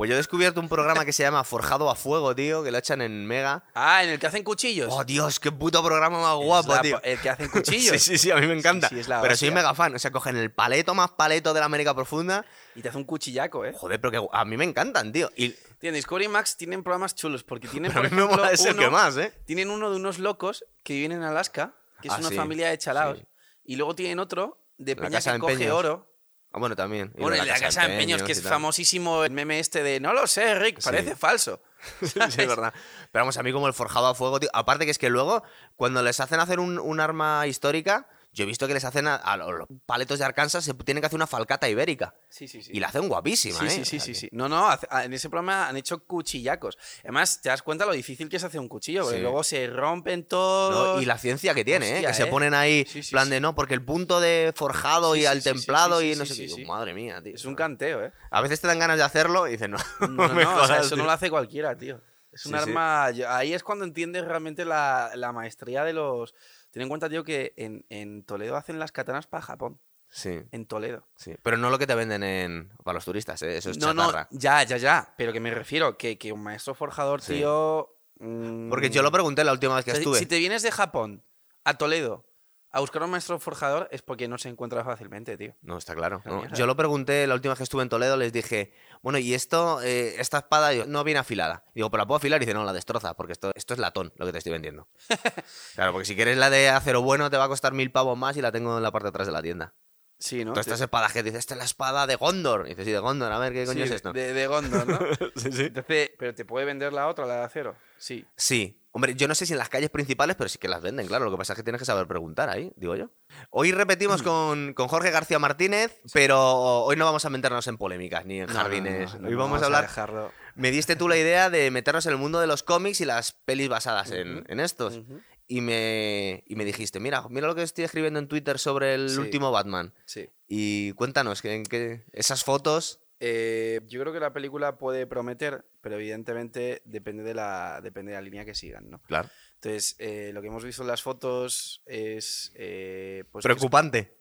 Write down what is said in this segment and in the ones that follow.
Pues yo he descubierto un programa que se llama Forjado a Fuego, tío, que lo echan en Mega. Ah, en el que hacen cuchillos. Oh, Dios, qué puto programa más guapo, la- tío. El que hacen cuchillos. Sí, sí, sí, a mí me encanta. sí, es la pero soy mega fan. O sea, cogen el paleto más paleto de la América Profunda. Y te hace un cuchillaco, ¿eh? Joder, pero que a mí me encantan, tío. Y Tío, Discovery Max tienen programas chulos porque tienen, pero a por mí me ejemplo, mola ese uno- que más, ¿eh? Tienen uno de unos locos que viven en Alaska, que es Ah, una sí, familia de chalaos. sí. Y luego tienen otro de La peña que coge oro. Ah, bueno, también. Y Bueno, el de la casa de empeños, que es famosísimo el meme este de no lo sé, Rick, Sí. parece falso. Sí, es verdad. Pero vamos, a mí como el forjado a fuego, tío. Aparte que es que luego, cuando les hacen hacer un, un arma histórica, yo he visto que les hacen a, a los paletos de Arkansas, se tienen que hacer una falcata ibérica. Sí, sí, sí. Y la hacen guapísima, Sí, ¿eh? sí, O sí, sea sí, que- sí. No, no, en ese programa han hecho cuchillacos. Además, te das cuenta lo difícil que es hacer un cuchillo, porque Sí. luego se rompen No, todos. y la ciencia que tiene, ¿eh? Que se ¿eh? ponen ahí, Sí, plan de no, porque el punto de forjado y al templado y no sé qué. Madre mía, tío. Es un canteo, ¿eh? A veces te dan ganas de hacerlo y dicen, no, No, no, no, o sea, jodas, eso no lo hace cualquiera, tío. Es un Sí, arma. Ahí es cuando entiendes realmente la, la maestría de los. Ten en cuenta, tío, que en, en Toledo hacen las katanas para Japón. Sí, En Toledo. sí. Pero no lo que te venden en... para los turistas, ¿eh? Eso es No, chatarra. no, ya, ya, ya. Pero que me refiero que, que un maestro forjador, Sí. tío. mm, Porque yo lo pregunté la última vez que o sea, estuve. Si te vienes de Japón a Toledo a buscar un maestro forjador es porque no se encuentra fácilmente, tío. No, está claro. No. Yo lo pregunté la última vez que estuve en Toledo, les dije, bueno, y esto, eh, esta espada no viene afilada. Digo, ¿pero la puedo afilar? Y dice, no, la destroza, porque esto, esto es latón, lo que te estoy vendiendo. claro, porque si quieres la de acero bueno, te va a costar mil pavos más y la tengo en la parte de atrás de la tienda. Sí, ¿no? Todas estas espadas que dices, esta es la espada de Gondor. Y dices, sí, de Gondor, a ver qué coño Sí, es esto. De, de Gondor, ¿no? sí, sí. Entonces, pero te puede vender la otra, la de acero. Sí. Sí. Hombre, yo no sé si en las calles principales, pero sí que las venden, claro. Lo que pasa es que tienes que saber preguntar ahí, digo yo. Hoy repetimos con, con Jorge García Martínez, pero hoy no vamos a meternos en polémicas ni en No, jardines. no, no, hoy vamos, a hablar. dejarlo. Me diste tú la idea de meternos en el mundo de los cómics y las pelis basadas en, estos. Ujú. Y me, y me dijiste, mira, mira lo que estoy escribiendo en Twitter sobre el Sí. último Batman. Sí. Y cuéntanos, en qué- esas fotos. Eh, yo creo que la película puede prometer, pero evidentemente depende de la, depende de la línea que sigan, ¿no? Claro. Entonces, eh, lo que hemos visto en las fotos es. eh, pues, Preocupante.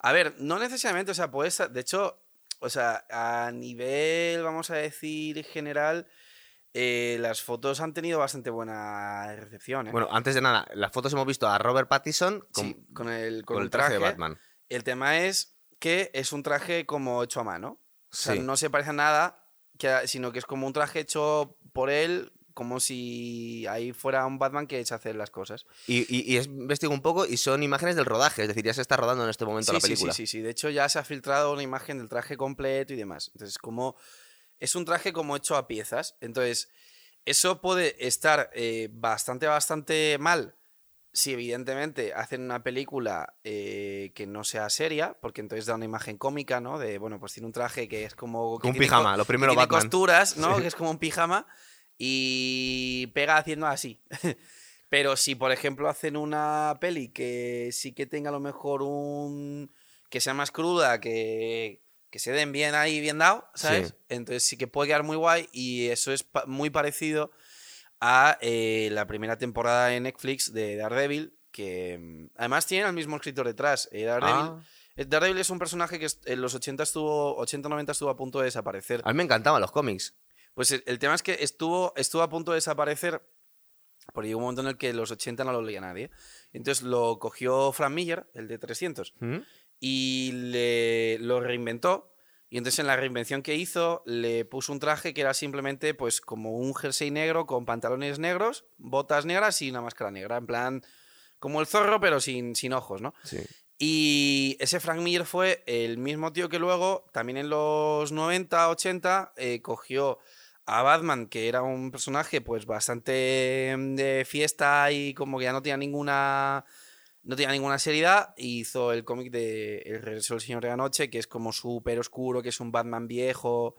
A ver, no necesariamente, o sea, puede estar- De hecho, o sea, a nivel, vamos a decir, general, eh, las fotos han tenido bastante buena recepción, ¿eh? Bueno, antes de nada, las fotos hemos visto a Robert Pattinson con, Sí, con el, con con el traje, de Batman. El tema es que es un traje como hecho a mano. O sea, Sí. no se parece a nada, que, sino que es como un traje hecho por él, como si ahí fuera un Batman que echa a hacer las cosas. Y, y, y he investigado un poco y son imágenes del rodaje, es decir, ya se está rodando en este momento Sí, la sí, película. sí, sí, sí. De hecho, ya se ha filtrado una imagen del traje completo y demás. Entonces, como es un traje como hecho a piezas. Entonces, eso puede estar eh, bastante, bastante mal si evidentemente hacen una película eh, que no sea seria, porque entonces da una imagen cómica, ¿no? De, bueno, pues tiene un traje que es como... que un tiene pijama, lo que primero tiene Batman. costuras, ¿no? Sí. Que es como un pijama y pega haciendo así. Pero si, por ejemplo, hacen una peli que sí que tenga a lo mejor un... que sea más cruda, que, que se den bien ahí, bien dado, ¿sabes? Sí. Entonces sí que puede quedar muy guay y eso es pa- muy parecido a eh, la primera temporada de Netflix de Daredevil, que mm, además tiene al mismo escritor detrás. Eh, Daredevil, Ah, eh, Daredevil es un personaje que en los 80 estuvo 80-90 estuvo a punto de desaparecer. a mí me encantaban los cómics. Pues el, el tema es que estuvo, estuvo a punto de desaparecer porque llegó un momento en el que los 80 no lo leía nadie. Entonces lo cogió Frank Miller, el de 300, ¿Mm? Y le, lo reinventó. Y entonces en la reinvención que hizo le puso un traje que era simplemente pues como un jersey negro con pantalones negros, botas negras y una máscara negra. En plan, como el zorro pero sin, sin ojos, ¿no? Sí. Y ese Frank Miller fue el mismo tío que luego, también en los 90, 80, eh, cogió a Batman, que era un personaje pues bastante mm, de fiesta y como que ya no tenía ninguna no tenía ninguna seriedad, y hizo el cómic de El regreso del Señor de la Noche, que es como súper oscuro, que es un Batman viejo,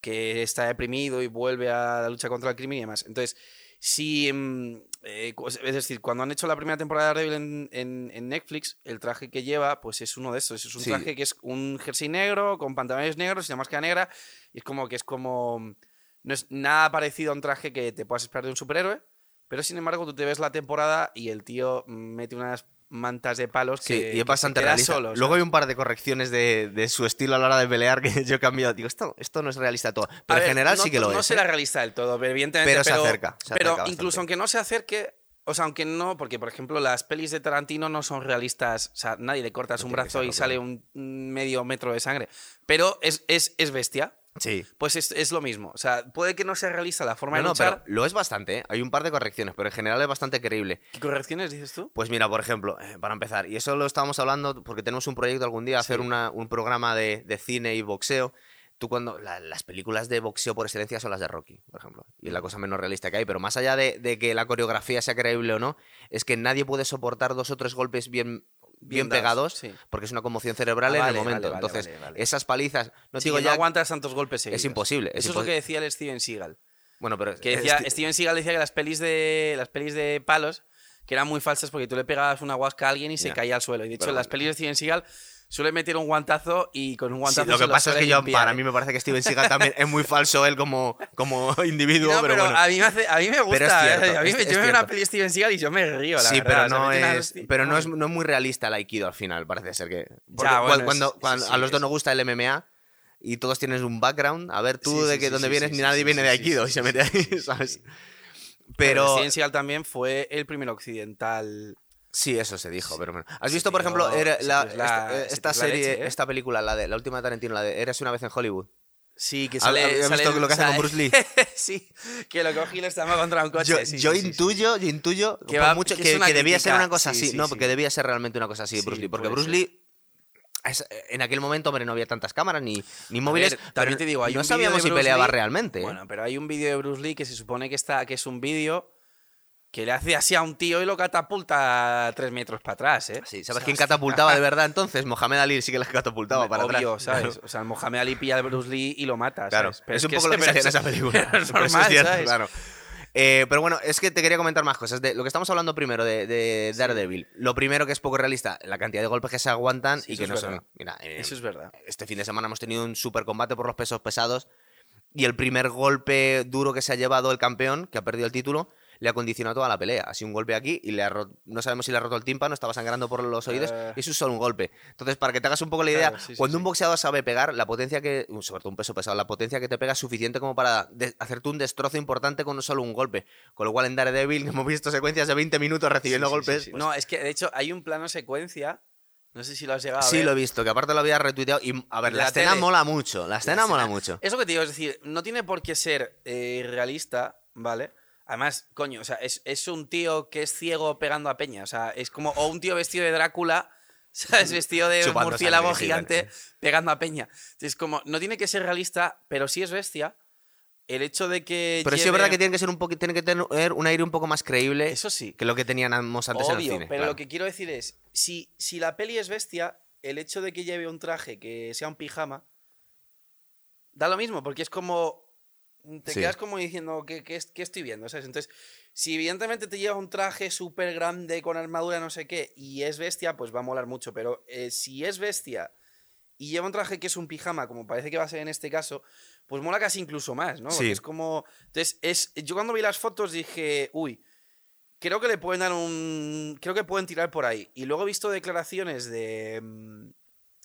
que está deprimido y vuelve a la lucha contra el crimen y demás. Entonces, si, mm, eh, es decir, cuando han hecho la primera temporada de Daredevil en, en- en Netflix, el traje que lleva, pues es uno de estos. Es un Sí. traje que es un jersey negro, con pantalones negros y una máscara negra, y es como que es como... No es nada parecido a un traje que te puedas esperar de un superhéroe, pero sin embargo tú te ves la temporada y el tío mete unas mantas de palos Sí, que, y es bastante realista. solo, Luego hay un par de correcciones de, de su estilo a la hora de pelear que yo he cambiado. Digo, esto, esto no es realista todo. A Pero ver, en general no- sí que lo no es. será ¿eh? realista del todo, pero evidentemente. Pero se acerca, se pero acerca incluso aunque no se acerque, o sea, aunque no, porque por ejemplo las pelis de Tarantino no son realistas, o sea, nadie le cortas No un brazo y sale un un medio metro de sangre, pero es, es, es bestia. Sí. Pues es, es lo mismo. O sea, puede que no sea realista la forma No, de no, luchar. pero lo es bastante, ¿eh? Hay un par de correcciones, pero en general es bastante creíble. ¿Qué correcciones dices tú? Pues mira, por ejemplo, eh, para empezar, y eso lo estábamos hablando porque tenemos un proyecto algún día, hacer una- un programa de, de cine y boxeo. Tú cuando la- las películas de boxeo por excelencia son las de Rocky, por ejemplo, y es la cosa menos realista que hay, pero más allá de, de que la coreografía sea creíble o no, es que nadie puede soportar dos o tres golpes bien, bien, pegados sí. porque es una conmoción cerebral Ah, en el momento. vale, Entonces, esas palizas, no Sí, digo ya... no aguantas tantos golpes seguidos. imposible, es Eso es lo que decía el Steven Seagal. bueno, pero Que decía, Steven Seagal decía que las pelis de las pelis de palos que eran muy falsas porque tú le pegabas una guasca a alguien y se Ya. caía al suelo. Y de hecho, Pero las pelis de Steven Seagal suele meter un guantazo y con un Sí, guantazo lo que pasa es que yo, para ¿eh? mí me parece que Steven Seagal también es muy falso él como, como individuo, No, pero, pero bueno. a mí me, hace- a mí me gusta. Es cierto, ¿eh? a mí me, yo veo una peli de Steven Seagal y yo me río, la Sí, verdad. pero o sea, no es, pero no es, no es muy realista el Aikido al final, parece ser que. Ya, bueno, cuando, es- sí, cuando sí, a los dos nos gusta el MMA y todos tienen un background, a ver tú Sí, de que dónde vienes ni nadie viene de Aikido y se mete ahí, ¿sabes? Pero Steven Seagal también fue el primer occidental. Sí, eso se dijo, Sí. pero bueno. ¿Has visto, por ejemplo, era la- la- esta, esta serie, leche, ¿eh? esta película, la, de, la última de Tarantino, la de Eres una vez en Hollywood? Sí, que ¿Has- sale. has sale- visto lo que hace con sale- Bruce Lee? sí, que lo coge y lo estamba contra un coche. Yo, sí, yo sí, intuyo, yo intuyo Que va- mucho que que, que debía ser una cosa sí, así, sí, no, porque debía ser realmente una cosa así, Sí, Bruce Lee, porque Bruce. Lee en aquel momento, hombre, no había tantas cámaras ni, ni móviles, ver, pero también te digo, hay no un sabíamos si peleaba Lee- realmente. ¿eh? Bueno, pero hay un vídeo de Bruce Lee que se supone que está que es un vídeo que le hace así a un tío y lo catapulta tres metros para atrás, ¿eh? Sí, ¿Sabes O sea, quién catapultaba de verdad entonces? Mohamed Ali sí que las catapultaba para Obvio, atrás. ¿sabes? O sea, Mohamed Ali pilla a Bruce Lee y lo mata, Claro, ¿sabes? Pero es un poco lo que se hacía en esa película. pero es cierto, ¿sabes? claro. Eh, pero bueno, es que te quería comentar más cosas. De lo que estamos hablando primero de, de Daredevil. Lo primero que es poco realista, la cantidad de golpes que se aguantan Sí, y que es no son. Mira, eh, Eso es verdad. este fin de semana hemos tenido un super combate por los pesos pesados y el primer golpe duro que se ha llevado el campeón, que ha perdido el título, le ha condicionado toda la pelea. Ha sido un golpe aquí y le ha roto, no sabemos si le ha roto el tímpano, estaba sangrando por los oídos Eh. y eso es solo un golpe. Entonces, para que te hagas un poco la idea, Claro, sí, sí, cuando sí. un boxeador sabe pegar, la potencia que, uh, sobre todo un peso pesado, la potencia que te pega es suficiente como para hacerte un destrozo importante con solo un golpe. Con lo cual en Daredevil hemos visto secuencias de 20 minutos recibiendo Sí, sí, golpes. sí, sí. pues, No, es que de hecho hay un plano secuencia. No sé si lo has llegado a sí, ver. lo he visto, que aparte lo había retuiteado y a ver, la, la escena tele. mola mucho, la escena escena- mola mucho. Eso que te digo, es decir, no tiene por qué ser eh, realista, ¿vale? Además, coño, o sea, es, es un tío que es ciego pegando a peña. O sea, es como. O un tío vestido de Drácula, ¿sabes? Vestido de murciélago gigante pegando a peña. Es como. No tiene que ser realista, pero sí es bestia. El hecho de que. Pero sí es lleve- verdad que tiene que ser un tiene que tener un aire un poco más creíble Eso sí. que lo que teníamos antes en el Obvio, cine. pero claro. lo que quiero decir es, si, si la peli es bestia, el hecho de que lleve un traje que sea un pijama, da lo mismo, porque es como... Te Sí. quedas como diciendo, ¿qué, qué, qué estoy viendo? ¿sabes? Entonces, si evidentemente te lleva un traje súper grande con armadura, no sé qué, y es bestia, pues va a molar mucho. Pero eh, si es bestia y lleva un traje que es un pijama, como parece que va a ser en este caso, pues mola casi incluso más, ¿no? Porque Sí. es como... Entonces, es, yo cuando vi las fotos dije, uy, creo que le pueden dar un. Creo que pueden tirar por ahí. Y luego he visto declaraciones de.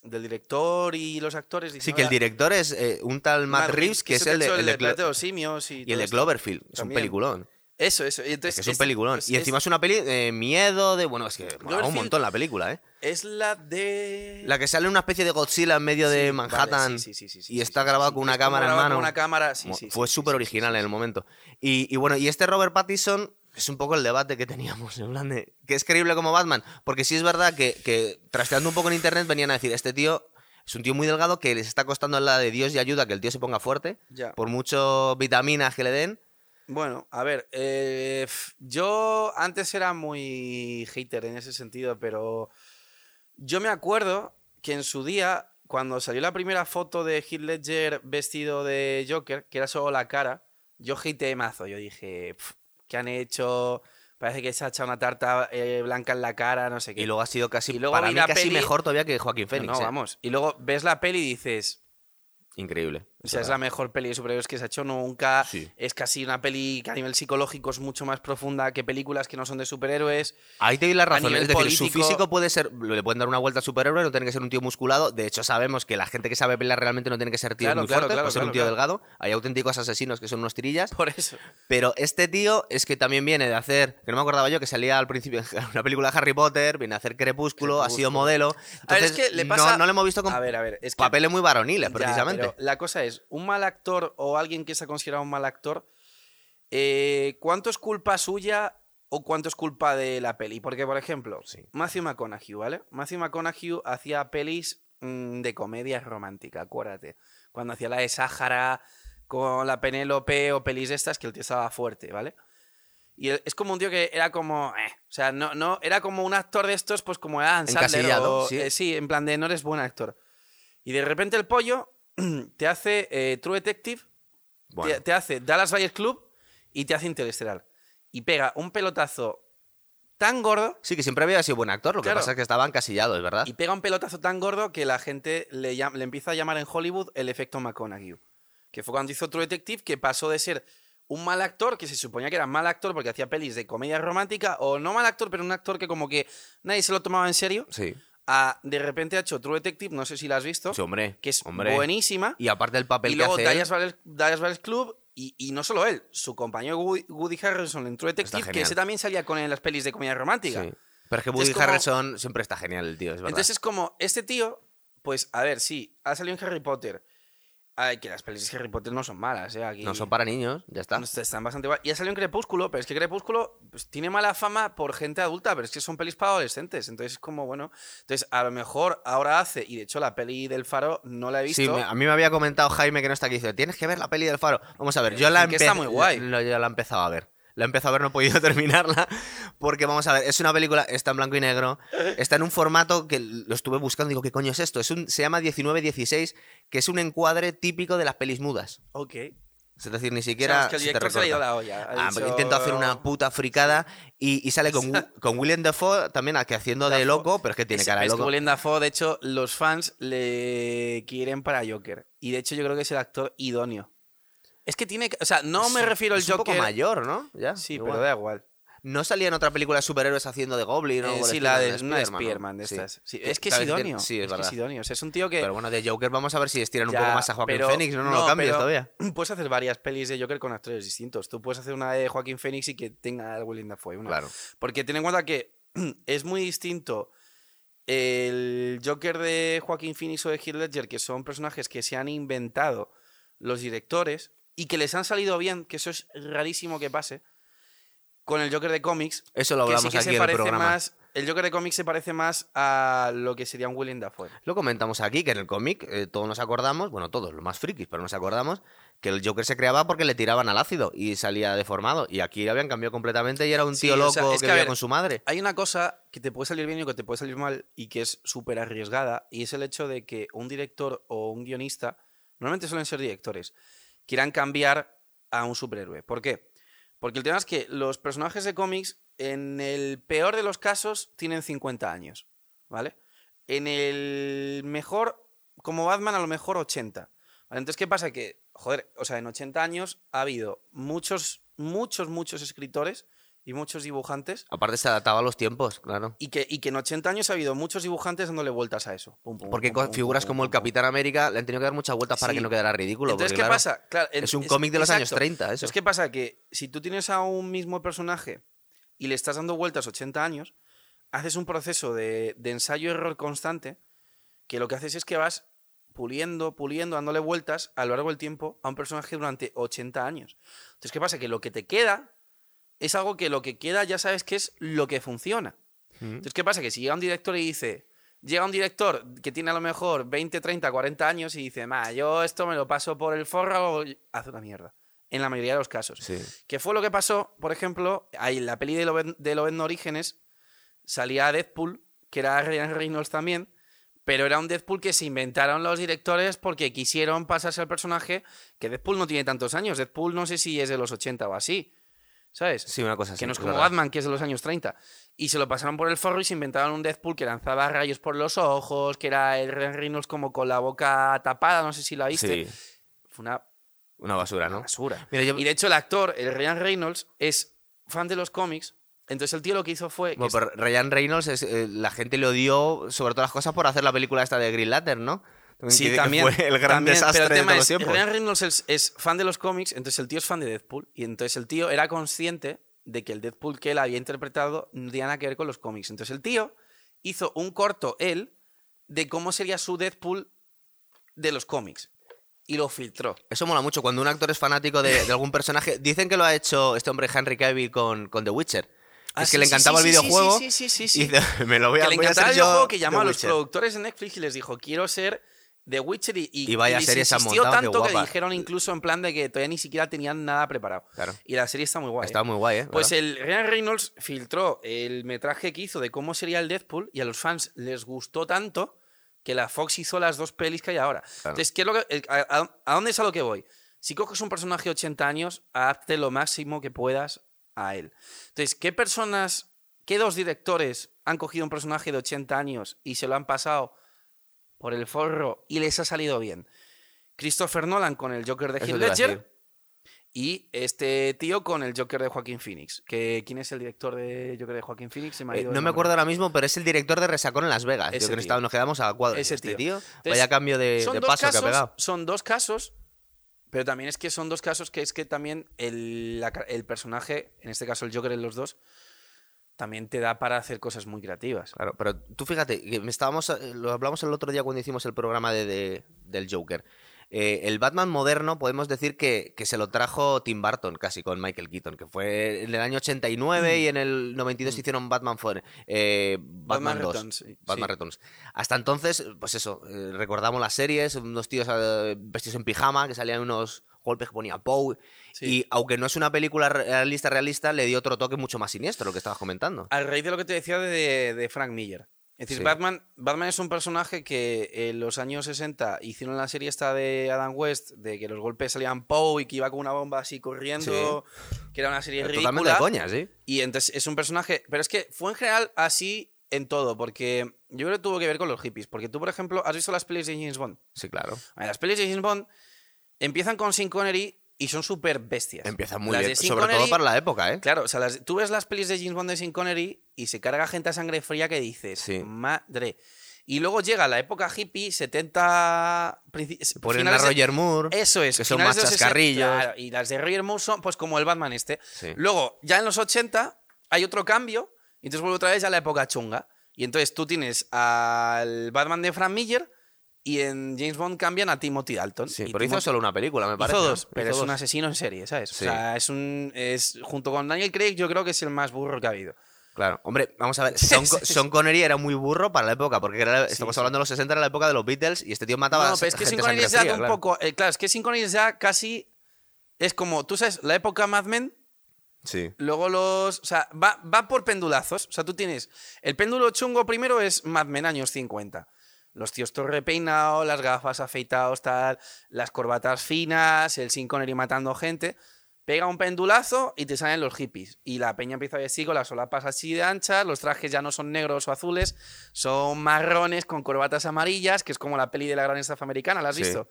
Del director y los actores. Sí, diciendo, que el "Ah, director es eh, un tal Matt, Reeves, que es el de, el de Clo- los simios y, y el de. Cloverfield. Es un peliculón. Eso, eso. Y Es entonces, que es un peliculón. es- y encima es una peli de miedo, de. Bueno, es que mola un montón la película, ¿eh? es la de. La que sale una especie de Godzilla en medio Sí, de vale, Manhattan sí, sí, sí, sí, y sí, está sí, grabado sí, con una cámara en grabado mano. Con una cámara, sí, sí, Fue sí, sí, súper sí, original sí, en sí. el momento. Y, y bueno, y este Robert Pattinson es un poco el debate que teníamos, en plan de, que es creíble como Batman, porque sí es verdad que, que trasteando un poco en internet venían a decir, este tío es un tío muy delgado que les está costando la de Dios y ayuda que el tío se ponga fuerte, Ya. por mucho vitaminas que le den. Bueno, a ver, eh, yo antes era muy hater en ese sentido, pero yo me acuerdo que en su día, cuando salió la primera foto de Heath Ledger vestido de Joker, que era solo la cara, yo hateé mazo. Yo dije, "Pf, ¿qué han hecho? Parece que se ha echado una tarta eh, blanca en la cara, no sé qué. Y luego ha sido casi, Y luego para mí la casi peli- mejor todavía que Joaquín No, Phoenix. no, ¿eh? vamos. Y luego ves la peli y dices, Increíble. O sea, es la mejor peli de superhéroes que se ha hecho nunca. Sí. Es casi una peli que a nivel psicológico es mucho más profunda que películas que no son de superhéroes. Ahí te doy la razón. Es decir, su físico puede ser. Le pueden dar una vuelta a superhéroe, no tiene que ser un tío musculado. De hecho, sabemos que la gente que sabe pelear realmente no tiene que ser tío Claro, muy claro, fuerte, claro, puede ser un tío delgado. Hay auténticos asesinos que son unos tirillas. Por eso. Pero este tío es que también viene de hacer, que no me acordaba yo, que salía al principio en una película de Harry Potter, viene a hacer Crepúsculo, ha sido modelo. A ver, es Entonces, que le no- pasa- no, le hemos visto con A ver, a ver. Es que papeles muy varoniles, Ya, precisamente. pero la cosa es, un mal actor o alguien que se ha considerado un mal actor, eh, ¿cuánto es culpa suya o cuánto es culpa de la peli? Porque, por ejemplo, Sí. Matthew McConaughey, ¿vale? Matthew McConaughey hacía pelis mm, de comedia romántica, acuérdate. Cuando hacía la de Sáhara con la Penélope o pelis de estas, que el tío estaba fuerte, ¿vale? Y él- es como un tío que era como. eh, o sea, no, no, era como un actor de estos, pues como Adam Sandler. O- sí. eh, sí, en plan de no eres buen actor. Y de repente el pollo te hace eh, True Detective, te, Bueno, te hace Dallas Buyers Club y te hace Interestelar. Y pega un pelotazo tan gordo. sí, que siempre había sido buen actor, lo que pasa es que estaba encasillado, es verdad. Y pega un pelotazo tan gordo que la gente le, le empieza a llamar en Hollywood el efecto McConaughey. Que fue cuando hizo True Detective, que pasó de ser un mal actor, que se suponía que era mal actor porque hacía pelis de comedia romántica, o no mal actor, pero un actor que como que nadie se lo tomaba en serio, Sí, a de repente ha hecho True Detective, no sé si la has visto, sí, hombre. que es hombre. buenísima. Y aparte el papel Y luego que hace Dallas Buyers- Dallas Club, y, y no solo él, su compañero Woody, Woody Harrelson en True Detective, que ese también salía con él en las pelis de comedia romántica. sí. Pero es que Entonces, Woody como- Harrelson siempre está genial, el tío, es verdad. Entonces es como, este tío, pues a ver, sí, ha salido en Harry Potter. Ay, que las pelis de Harry Potter no son malas, ¿eh? Aquí No son para niños, ya está. están bastante igual. Y ha salido en Crepúsculo, pero es que Crepúsculo pues, tiene mala fama por gente adulta, pero es que son pelis para adolescentes. Entonces es como, bueno. Entonces, a lo mejor ahora hace, y de hecho la peli del Faro no la he visto. Sí, me- a mí me había comentado Jaime que no está aquí. Dice, tienes que ver la peli del faro. Vamos a ver, yo la Dicen que está empe- muy guay. yo la he empezado a ver. La he empezado a ver, no he podido terminarla. Porque vamos a ver, es una película, está en blanco y negro. Está en un formato que lo estuve buscando. Digo, ¿qué coño es esto? Es un, se llama 1916, que es un encuadre típico de las pelis mudas. Ok. Es decir, ni O sea, siquiera. es que el se te director se le ha ido la olla. Ha Ah, dicho- Intento hacer una puta fricada y, y sale con, con William Dafoe también que haciendo de Dafoe. loco, pero es que tiene Es- cara de es que loco. Willem Dafoe, de hecho, los fans le quieren para Joker. Y de hecho, yo creo que es el actor idóneo. Es que tiene. que- O sea, no me refiero al es un Joker. poco mayor, ¿no? Ya, Sí, igual. pero da igual. ¿No salía en otra película de superhéroes haciendo de Goblin o Eh, algo sí, la de una de Spider-Man, ¿no? De Sí. estas. Sí, Que es que es que- idóneo. Sí, es es que verdad. es idóneo. O sea, es un tío que. Pero bueno, de Joker vamos a ver si estiran un poco más a Joaquín Phoenix, no, no, lo cambies todavía. Puedes hacer varias pelis de Joker con actores distintos. Tú puedes hacer una de Joaquín Phoenix y que tenga a Willem Dafoe. una. Claro. Porque ten en cuenta que es muy distinto el Joker de Joaquín Phoenix o de Heath Ledger, que son personajes que se han inventado los directores y que les han salido bien, que eso es rarísimo que pase, con el Joker de cómics, Eso lo que hablamos sí que aquí se en el programa. más... El Joker de cómics se parece más a lo que sería un Willem Dafoe. Lo comentamos aquí, que en el cómic eh, todos nos acordamos, bueno, todos, los más frikis, pero nos acordamos que el Joker se creaba porque le tiraban al ácido y salía deformado. Y aquí habían cambiado completamente y era un Sí, tío o loco sea, es que que, a vivía ver, con su madre. Hay una cosa que te puede salir bien y que te puede salir mal y que es súper arriesgada y es el hecho de que un director o un guionista, normalmente suelen ser directores, quieran cambiar a un superhéroe. ¿Por qué? Porque el tema es que los personajes de cómics, en el peor de los casos, tienen 50 años, ¿vale? En el mejor, como Batman, a lo mejor 80. ¿vale? Entonces, ¿qué pasa? Que, joder, o sea, en 80 años ha habido muchos, muchos, muchos escritores y muchos dibujantes Aparte se adaptaba a los tiempos, claro. y que, y que en 80 años ha habido muchos dibujantes dándole vueltas a eso. Pum, pum, Porque pum, con pum, figuras pum, como el. Capitán América le han tenido que dar muchas vueltas para que no quedara ridículo. Entonces, porque, ¿qué claro, pasa? Claro, en- Es un cómic de los años exacto. 30, eso. Entonces, ¿qué pasa? Que si tú tienes a un mismo personaje y le estás dando vueltas 80 años, haces un proceso de, de ensayo-error constante que lo que haces es que vas puliendo, puliendo, dándole vueltas a lo largo del tiempo a un personaje durante 80 años. Entonces, ¿qué pasa? Que lo que te queda es algo que lo que queda ya sabes que es lo que funciona. Mm. Entonces, ¿qué pasa? Que si llega un director y dice, llega un director que tiene a lo mejor 20, 30, 40 años y dice, ma, yo esto me lo paso por el forro, hace una mierda. En la mayoría de los casos. Sí. ¿Qué fue lo que pasó? Por ejemplo, ahí en la peli de Loven, de Loven Orígenes salía Deadpool, que era Ryan Reynolds también, pero era un Deadpool que se inventaron los directores porque quisieron pasarse al personaje, que Deadpool no tiene tantos años, Deadpool no sé si es de los 80 o así, ¿sabes? Sí, una cosa así. que no es como. Batman, que es de los años 30. Y se lo pasaron por el forro y se inventaron un Deadpool que lanzaba rayos por los ojos, que era el Ryan Reynolds como con la boca tapada, no sé si la viste. Sí. fue una Una basura, ¿no? basura. Mira, yo- Y de hecho, el actor, el Ryan Reynolds, es fan de los cómics. Entonces el tío lo que hizo fue. Bueno, pero Ryan Reynolds, es, eh, la gente le odió sobre todas las cosas por hacer la película esta de Green Lantern, ¿no? Sí, Que- también. Fue el gran también, desastre pero el de tema todos los es, tiempos. Ryan Reynolds es, es fan de los cómics, entonces el tío es fan de Deadpool. Y entonces el tío era consciente de que el Deadpool que él había interpretado no tenía nada que ver con los cómics. Entonces el tío hizo un corto, él, de cómo sería su Deadpool de los cómics. Y lo filtró. Eso mola mucho. Cuando un actor es fanático de, de algún personaje. Dicen que lo ha hecho este hombre Henry Cavill con, con The Witcher. Ah, es sí, que le encantaba sí, el videojuego. sí, sí, sí, sí, Y me lo voy a, que le voy a encantaba hacer el yo videojuego que llamó a los productores de Netflix y les dijo, quiero ser The Witcher y, y, Y vaya les serie se insistió tanto que guapa. dijeron incluso en plan de que todavía ni siquiera tenían nada preparado. Claro. Y la serie está muy guay. Está ¿eh? muy guay, ¿eh? Pues ¿Verdad? el Ryan Reynolds filtró el metraje que hizo de cómo sería el Deadpool y a los fans les gustó tanto que la Fox hizo las dos pelis que hay ahora. Entonces, ¿qué es lo que- a- a dónde es a lo que voy? Si coges un personaje de 80 años, hazte lo máximo que puedas a él. Entonces, ¿qué personas, qué dos directores han cogido un personaje de 80 años y se lo han pasado por el forro y les ha salido bien? Christopher Nolan con el Joker de Heath Ledger y este tío con el Joker de Joaquín Phoenix. Que, ¿Quién es el director de Joker de Joaquín Phoenix? Se me ha Eh, no me acuerdo ahora mismo, pero es el director de Resacón en Las Vegas. Ese Yo creo que nos quedamos a cuadro. Ese Este tío. tío, Entonces, vaya cambio de, paso que ha casos, pegado. Son dos casos, pero también es que son dos casos que es que también el, la el personaje, en este caso el Joker en los dos, también te da para hacer cosas muy creativas. Claro, pero tú fíjate, estábamos, eh, lo hablamos el otro día cuando hicimos el programa de, de- del Joker. Eh, el Batman moderno podemos decir que, que se lo trajo Tim Burton casi con Michael Keaton, que fue en el año 89 y en el 92 hicieron Batman, for, eh, Batman, Batman 2. Returns, sí. Batman Sí. Returns. Hasta entonces, pues eso, eh, recordamos las series, unos tíos vestidos en pijama que salían unos golpes que ponía Poe. Sí. Y aunque no es una película realista, realista, le dio otro toque mucho más siniestro, lo que estabas comentando. Al raíz de lo que te decía de, de Frank Miller. Es decir, Sí. Batman, Batman es un personaje que en los años 60 hicieron la serie esta de Adam West, de que los golpes salían Poe y que iba con una bomba así corriendo, que era una serie Totalmente ridícula. de coña, sí. Y entonces es un personaje. Pero es que fue en general así en todo, porque yo creo que tuvo que ver con los hippies. Porque tú, por ejemplo, has visto las pelis de James Bond. Sí, claro. Las pelis de James Bond empiezan con Sean Connery y son súper bestias. Empieza muy Las bien, sobre todo para la época, ¿eh? Claro, o sea, las- tú ves las pelis de James Bond de Sean Connery y se carga gente a sangre fría que dices, Sí. madre. Y luego llega la época hippie, 70. princi- Ponen a Roger Moore. Eso es. que son más de los 60, chascarrillos. claro, y las de Roger Moore son pues como el Batman este. Sí. Luego, ya en los 80, hay otro cambio. Y entonces vuelve otra vez a la época chunga. Y entonces tú tienes al Batman de Frank Miller y en James Bond cambian a Timothy Dalton. Sí, Y pero hizo Timothy- solo una película, me parece. Hizo ¿no? dos, pero Hizo es un dos. asesino en serie, ¿sabes? Sí. O sea, es un. Es, junto con Daniel Craig, yo creo que es el más burro que ha habido. Claro, hombre, vamos a ver. Sean, Sean Connery era muy burro para la época, porque era- estamos sí. hablando de los 60, era la época de los Beatles, y este tío mataba No, a pero es que Sin Connery ya fría, un claro. poco. eh, claro, es que Sin Connery ya casi. Es como, tú sabes, la época Mad Men, Sí. luego los. O sea, va, va por pendulazos. O sea, tú tienes. El péndulo chungo primero es Mad Men, años 50. Los tíos torre peinado, las gafas afeitados, tal, las corbatas finas, el Sin Connery matando gente. Pega un pendulazo y te salen los hippies. Y la peña empieza a vestir con las solapas así de anchas, los trajes ya no son negros o azules, son marrones con corbatas amarillas, que es como la peli de la gran estafa americana, ¿la has Sí. visto?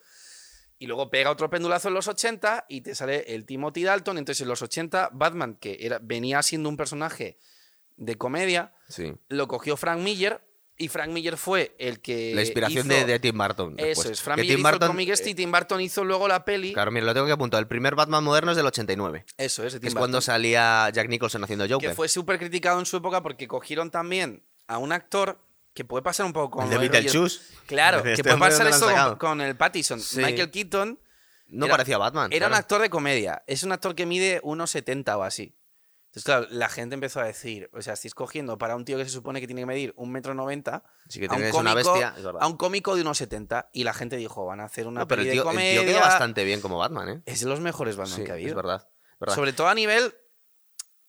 Y luego pega otro pendulazo en los 80 y te sale el Timothy Dalton. Entonces en los 80 Batman, que era, venía siendo un personaje de comedia, Sí. lo cogió Frank Miller y Frank Miller fue el que... La inspiración hizo- de, de Tim Burton. Eso después. es, Frank Miller Tim hizo el cómic este y eh, Tim Burton hizo luego la peli. Claro, mira, lo tengo que apuntar. El primer Batman moderno es del 89. Eso es, de Tim es cuando salía Jack Nicholson haciendo Joker. que fue súper criticado en su época porque cogieron también a un actor que puede pasar un poco con el de Beetlejuice. Claro, Este que puede pasar ¿dónde lo han esto con, el Pattison. Sí. Michael Keaton No Era- parecía Batman. Era un actor de comedia. Es un actor que mide 1,70 o así. Entonces, claro, la gente empezó a decir, o sea, estáis cogiendo para un tío que se supone que tiene que medir 1,90 Sí que a, un tienes una cómico, bestia. es a un cómico de 1,70 y la gente dijo, van a hacer una No, pero el tío, de el comedia. tío quedó bastante bien como Batman, ¿eh? Es de los mejores Batman Sí, que ha es habido. verdad. verdad. Sobre todo a nivel...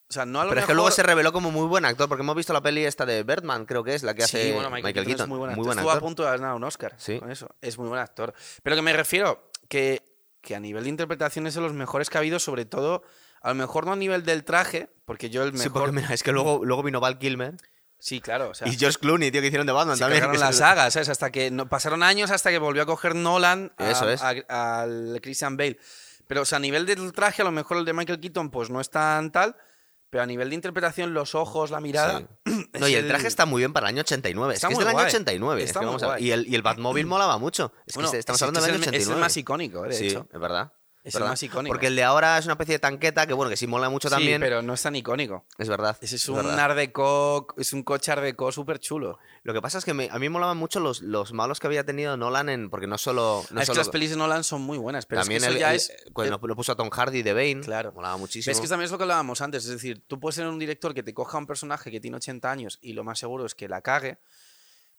O sea, no a lo Pero es que luego se reveló como muy buen actor, porque hemos visto la peli esta de Birdman, creo que es la que Sí, hace bueno, Michael, Keaton, es muy buen actor. buen Estuvo a punto de ganar un Oscar Sí. con eso. Es muy buen actor. Pero que me refiero que, que a nivel de interpretación es de los mejores que ha habido, sobre todo, a lo mejor no a nivel del traje, porque yo el Sí, mejor... porque mira, es que luego, luego vino Val Kilmer. Sí, claro. O sea, Y George Clooney, tío, que hicieron de Batman se también. la saga, ¿sabes? Hasta que no, pasaron años hasta que volvió a coger Nolan a- Eso es. a- al Christian Bale. Pero, o sea, a nivel del traje, a lo mejor el de Michael Keaton, pues no es tan tal. Pero a nivel de interpretación, los ojos, la mirada. Sí. No, y el traje está muy bien para el año 89. Está es que es muy del año guay. 89. es que muy vamos a guay. Y el, y el Batmóvil molaba mucho. Es que Bueno, estamos es- hablando del el- año es el 89. más icónico, eh, de sí, hecho. es verdad. Es el ¿verdad? más icónico. Porque el de ahora es una especie de tanqueta que, bueno, que sí mola mucho también. Sí, pero no es tan icónico. Es verdad. Ese es es un. Art Deco, es un coche Art Deco súper chulo. Lo que pasa es que me- a mí me molaban mucho los, los malos que había tenido Nolan en. Porque no solo. No es que las pelis de Nolan son muy buenas, pero también es que eso el- ya el- es... Cuando lo puso a Tom Hardy de Bane. Claro. Molaba muchísimo. es que también es lo que hablábamos antes, es decir, tú puedes ser un director que te coja un personaje que tiene 80 años y lo más seguro es que la cague,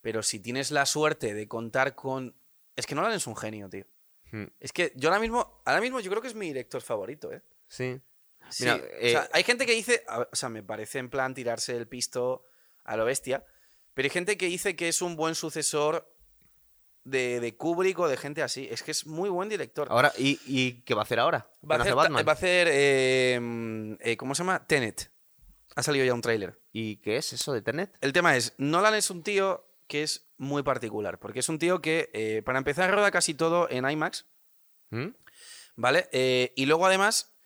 pero si tienes la suerte de contar con... Es que Nolan es un genio, tío. Hmm. Es que yo ahora mismo, ahora mismo yo creo que es mi director favorito, ¿eh? Sí. Sí, Mira, o eh, sea, hay gente que dice, o sea, me parece en plan tirarse el pisto a lo bestia, pero hay gente que dice que es un buen sucesor de, de Kubrick o de gente así. Es que es muy buen director. Ahora, ¿y, y qué va a hacer ahora? Va a ¿Quién hace hacer, Batman? va a hacer, eh, mm, eh, ¿cómo se llama? Tenet. Ha salido ya un tráiler. ¿Y qué es eso de Tenet? El tema es, Nolan es un tío que es muy particular, porque es un tío que, eh, para empezar, roda casi todo en IMAX, ¿Mm? ¿vale? Eh, y luego, además,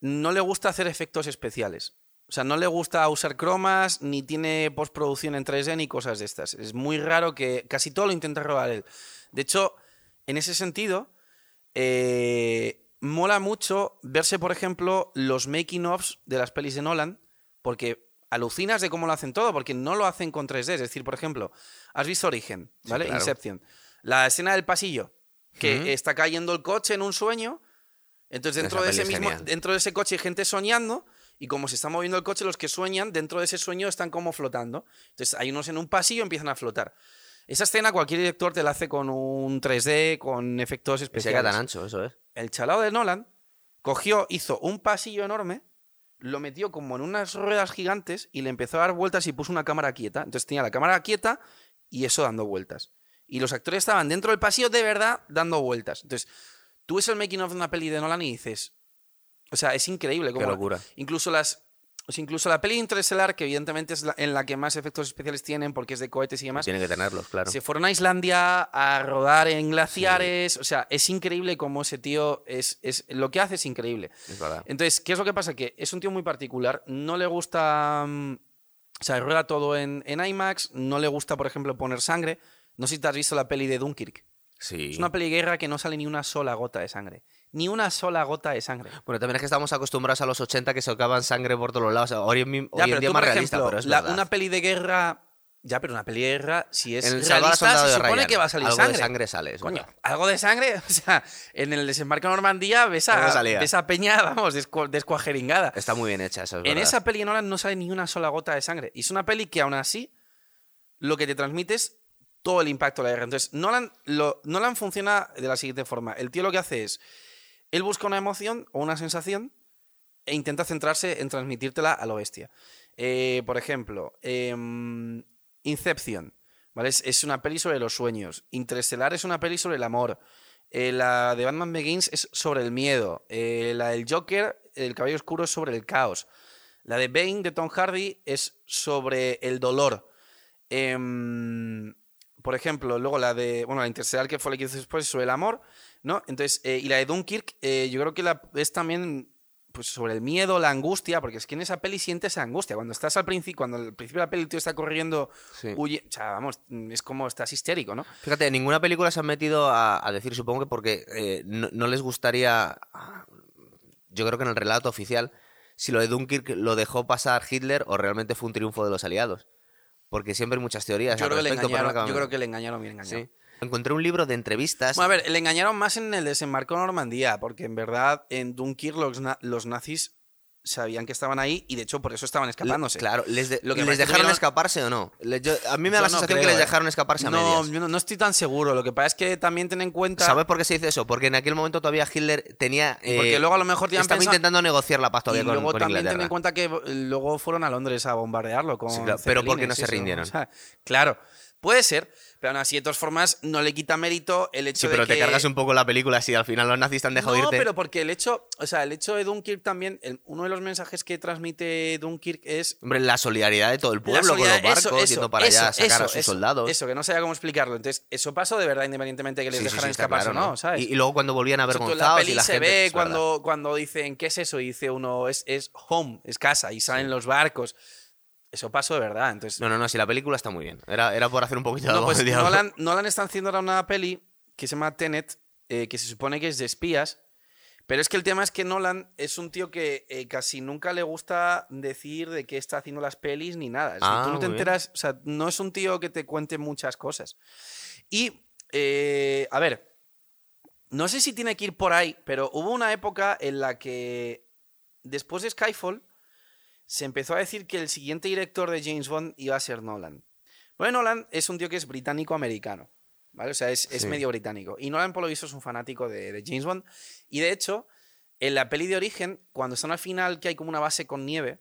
no le gusta hacer efectos especiales. O sea, no le gusta usar cromas, ni tiene postproducción en 3D, ni cosas de estas. Es muy raro que casi todo lo intenta robar él. De hecho, en ese sentido, eh, mola mucho verse, por ejemplo, los making-ofs de las pelis de Nolan, porque alucinas de cómo lo hacen todo, porque no lo hacen con 3D. Es decir, por ejemplo, has visto Origen, Sí, ¿vale? claro. Inception. La escena del pasillo, que está cayendo el coche en un sueño. Entonces, dentro Esa de ese es mismo, genial. dentro de ese coche hay gente soñando. Y como se está moviendo el coche, los que sueñan dentro de ese sueño están como flotando. Entonces hay unos en un pasillo empiezan a flotar. Esa escena cualquier director te la hace con un 3D, con efectos Que se especiales. queda tan ancho, eso es. El chalao de Nolan cogió, hizo un pasillo enorme, lo metió como en unas ruedas gigantes y le empezó a dar vueltas y puso una cámara quieta. Entonces tenía la cámara quieta y eso dando vueltas. Y los actores estaban dentro del pasillo de verdad dando vueltas. Entonces, tú ves el making of de una peli de Nolan y dices, o sea, es increíble. Qué Como locura. Incluso las. O sea, incluso la peli Interstellar, que evidentemente es la- en la que más efectos especiales tienen porque es de cohetes y demás. Tiene que tenerlos, claro. Se fueron a Islandia a rodar en glaciares. O sea, es increíble cómo ese tío es, es. Lo que hace es increíble. Es verdad. Entonces, ¿qué es lo que pasa? Que es un tío muy particular. No le gusta. mm, O sea, rueda todo en, en IMAX. No le gusta, por ejemplo, poner sangre. No sé si te has visto la peli de Dunkirk. Sí. Es una peli de guerra que no sale ni una sola gota de sangre. Ni una sola gota de sangre. Bueno, también es que estamos acostumbrados a los 80 que se acaban sangre por todos los lados. Hoy en, Ya, hoy en día tú, más por realista, ejemplo, pero es la- verdad. una peli de guerra. Ya, pero una peli de guerra, si es En el realista, se supone Ryan, que va a salir algo sangre. de sangre sale. es Coño, algo de sangre. O sea, en el desembarco de Normandía ves a, ves a Peña, vamos, descua- descuajeringada. Está muy bien hecha, eso es En verdad. esa peli de Nolan no sale ni una sola gota de sangre. Y es una peli que aún así lo que te transmite es todo el impacto de la guerra. Entonces, Nolan, lo, Nolan funciona de la siguiente forma. El tío lo que hace es, él busca una emoción o una sensación e intenta centrarse en transmitírtela a lo bestia. Eh, por ejemplo, em, Inception, ¿vale? Es, es una peli sobre los sueños. Interestelar es una peli sobre el amor. Eh, la de Batman Begins es sobre el miedo. Eh, la del Joker, El Cabello Oscuro, es sobre el caos. La de Bane, de Tom Hardy, es sobre el dolor. Em, por ejemplo, luego la de, bueno, la Interstellar, que fue la que hice después, sobre el amor, ¿no? Entonces, eh, y la de Dunkirk, eh, yo creo que la, es también pues, sobre el miedo, la angustia, porque es que en esa peli sientes esa angustia. Cuando estás al principio, cuando al principio de la peli el tío está corriendo, Sí. huye, o sea, vamos, es como estás histérico, ¿no? Fíjate, en ninguna película se han metido a, a decir, supongo que porque eh, no, no les gustaría. ah, Yo creo que en el relato oficial, si lo de Dunkirk lo dejó pasar Hitler o realmente fue un triunfo de los aliados. Porque siempre hay muchas teorías. Yo creo, que le engañaron, yo creo que le engañaron bien engañado. Sí. Encontré un libro de entrevistas. Bueno, a ver, le engañaron más en el desembarco de Normandía, porque en verdad en Dunkirk los, na- los nazis sabían que estaban ahí y de hecho por eso estaban escapándose. Claro, ¿les, de- Lo que ¿les que dejaron tuvieron- escaparse o no? Yo- a mí me da Yo la no sensación que creo, les eh. dejaron escaparse a No, medias. yo no, no estoy tan seguro. Lo que pasa es que también ten en cuenta. ¿Sabes por qué se dice eso? Porque en aquel momento todavía Hitler tenía. Y porque eh, luego a lo mejor estaba pensado- intentando negociar la paz y todavía con, luego con también ten Inglaterra. en cuenta que eh, luego fueron a Londres a bombardearlo con Sí, claro, pero ¿por qué no se y rindieron? O sea, claro, Puede ser, pero aún así, de todas formas, no le quita mérito el hecho Sí, de pero que... te cargas un poco la película si al final los nazis te han dejado no, irte. pero porque el hecho, o sea, el hecho de Dunkirk también, el- uno de los mensajes que transmite Dunkirk es Hombre, la solidaridad de todo el pueblo con los barcos, eso, eso, yendo para allá a sacar a sus soldados. Eso, que no sabía cómo explicarlo. Entonces, eso pasó de verdad, independientemente de que les Sí, sí, sí, dejaran escaparse claro, o no, ¿sabes? Y, y luego cuando volvían Eso tú en avergonzados la y peli la se gente... ve cuando, cuando dicen, ¿qué es eso? Y dice uno, es, es home, es casa, y salen los barcos. Eso pasó de verdad. Entonces, No, no, no, si la película está muy bien. Era, era por hacer un poquito de No, pues diablo. Nolan, Nolan está haciendo ahora una peli que se llama Tenet, eh, que se supone que es de espías. Pero es que el tema es que Nolan es un tío que eh, casi nunca le gusta decir de qué está haciendo las pelis ni nada. Ah, tú no te bien. enteras, o sea, no es un tío que te cuente muchas cosas. Y, eh, a ver, no sé si tiene que ir por ahí, pero hubo una época en la que, después de Skyfall, se empezó a decir que el siguiente director de James Bond iba a ser Nolan. Bueno, Nolan es un tío que es británico-americano, ¿vale? O sea, es, es medio británico. Y Nolan, por lo visto, es un fanático de, de James Bond. Y de hecho, en la peli de origen, cuando están al final, que hay como una base con nieve,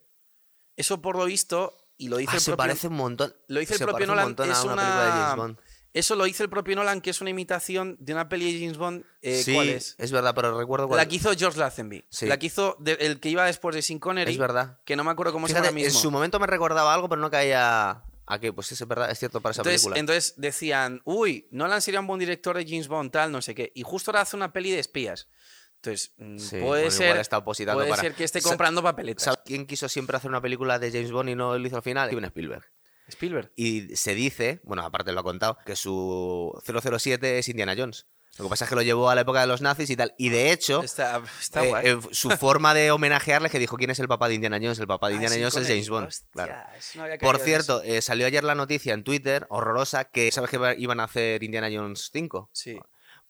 eso por lo visto, y lo dice Ah, el se propio, parece un montón. lo dice el se propio parece un Nolan, a es una película de una- James Bond. Eso lo dice el propio Nolan, que es una imitación de una peli de James Bond. eh, sí, ¿Cuál es? verdad, pero recuerdo cuál La que hizo George Lazenby. Sí. La que hizo de- el que iba después de Sin Connery. Es verdad. Que no me acuerdo cómo se Fíjate, llama ahora en su momento me recordaba algo, pero no caía a qué. Pues es verdad, es cierto para esa Entonces, película. entonces decían, uy, Nolan sería un buen director de James Bond, tal, no sé qué. Y justo ahora hace una peli de espías. Entonces, mm, Sí, puede bueno, ser. está puede para- ser que esté comprando papeletas. ¿Sabes quién quiso siempre hacer una película de James Bond y no lo hizo al final? Steven Spielberg. Spielberg. Y se dice, bueno, aparte lo ha contado, que su 007 es Indiana Jones. Lo que pasa es que lo llevó a la época de los nazis y tal. Y de hecho, Está, está eh, eh, su forma de homenajearle es que dijo, ¿quién es el papá de Indiana Jones? El papá de Ah, Indiana Jones es. James Bond. Hostia, Claro. no Por cierto, eh, salió ayer la noticia en Twitter, horrorosa, que ¿sabes que iba- iban a hacer Indiana Jones 5? Sí.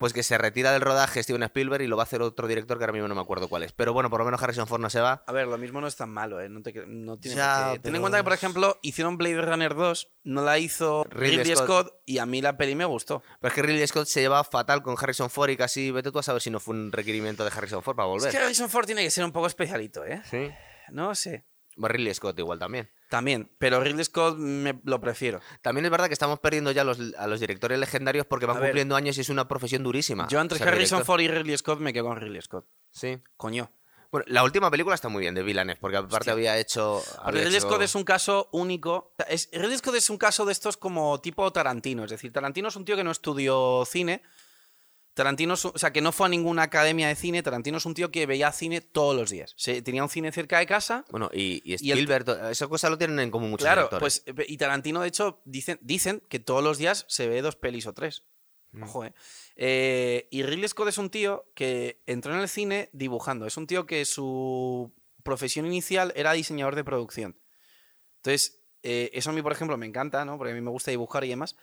Pues que se retira del rodaje Steven Spielberg y lo va a hacer otro director que ahora mismo no me acuerdo cuál es. Pero bueno, por lo menos Harrison Ford no se va. A ver, lo mismo no es tan malo, ¿eh? No, te, no tiene Ya, qué. Ten en pero- cuenta que, por ejemplo, hicieron Blade Runner 2, no la hizo Ridley Ridley, Scott. Scott. y a mí la peli me gustó. Pero es que Ridley Scott se lleva fatal con Harrison Ford y casi vete tú a saber si no fue un requerimiento de Harrison Ford para volver. Es que Harrison Ford tiene que ser un poco especialito, ¿eh? Sí. No sé. Ridley Scott igual también. También, pero Ridley Scott me lo prefiero. También es verdad que estamos perdiendo ya los, a los directores legendarios porque van A ver. cumpliendo años y es una profesión durísima. Yo entre Harrison. Ford y Ridley Scott me quedo con Ridley Scott. Sí. Coño. Bueno, la última película está muy bien de Villeneuve porque aparte Hostia. había hecho. Había Ridley hecho- Scott es un caso único. Es, Ridley Scott es un caso de estos como tipo Tarantino. Es decir, Tarantino es un tío que no estudió cine. Tarantino, o sea, que no fue a ninguna academia de cine. Tarantino es un tío que veía cine todos los días. Se, tenía un cine cerca de casa. Bueno, y, y Y el- Spielberg, esa cosa lo tienen en común muchos claro, directores. pues. Y Tarantino, de hecho, dicen, dicen que todos los días se ve dos pelis o tres. Mm. Ojo, eh. Eh, Y Ridley Scott es un tío que entró en el cine dibujando. Es un tío que su profesión inicial era diseñador de producción. Entonces, eh, eso a mí, por ejemplo, me encanta, ¿no? Porque a mí me gusta dibujar y demás.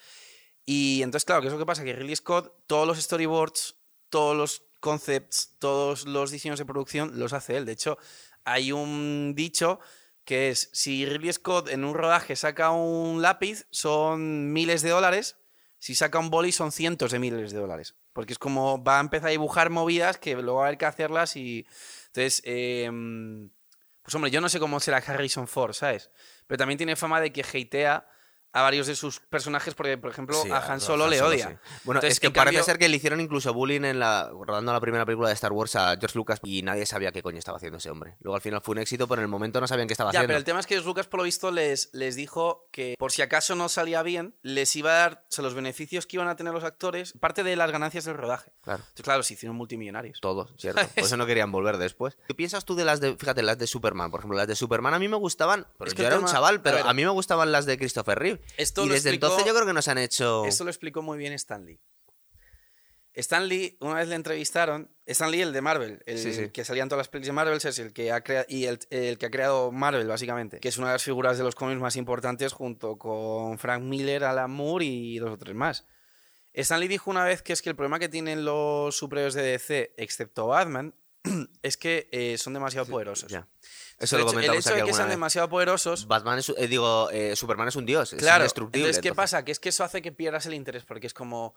Y entonces, claro, ¿qué es lo que pasa? Que Ridley Scott, todos los storyboards, todos los concepts, todos los diseños de producción los hace él. De hecho, hay un dicho que es, si Ridley Scott en un rodaje saca un lápiz, son miles de dólares. Si saca un boli, son cientos de miles de dólares. Porque es como va a empezar a dibujar movidas que luego va a haber que hacerlas y... Entonces, em, pues hombre, yo no sé cómo será Harrison Ford, ¿sabes? Pero también tiene fama de que hatea a varios de sus personajes porque, por ejemplo, Sí, a Han Solo Han le Solo, odia. sí. Bueno, Entonces, es que parece cambio- ser que le hicieron incluso bullying en la rodando la primera película de Star Wars a George Lucas y nadie sabía qué coño estaba haciendo ese hombre. Luego al final fue un éxito, pero en el momento no sabían qué estaba Ya, haciendo. pero el tema es que Lucas, por lo visto, les, les dijo que por si acaso no salía bien, les iba a dar o sea, los beneficios que iban a tener los actores, parte de las ganancias del rodaje. Claro. Entonces, claro, se hicieron multimillonarios. Todo, ¿cierto? Por eso no querían volver después. ¿Qué piensas tú de las de, fíjate, las de Superman? Por ejemplo, las de Superman a mí me gustaban, pero Es que yo era un chaval, pero a ver. a, mí me gustaban las de Christopher Reeve. Esto y desde explicó- entonces yo creo que nos han hecho... Esto lo explicó muy bien Stan Lee. Stan Lee, una vez le entrevistaron, Stan Lee, el de Marvel, el Sí, sí. que salía en todas las pelis de Marvel, es el que ha creado y el, el que ha creado Marvel, básicamente, que es una de las figuras de los cómics más importantes junto con Frank Miller, Alan Moore y dos o tres más. Stan Lee dijo una vez que es que el problema que tienen los superhéroes de DC, excepto Batman, es que eh, son demasiado poderosos. Ya. Eso el lo hecho, el hecho de que sean vez. demasiado poderosos Batman es, eh, digo, eh, Superman es un dios, es Claro, indestructible. entonces, ¿qué entonces- pasa? Que es que eso hace que pierdas el interés, porque es como.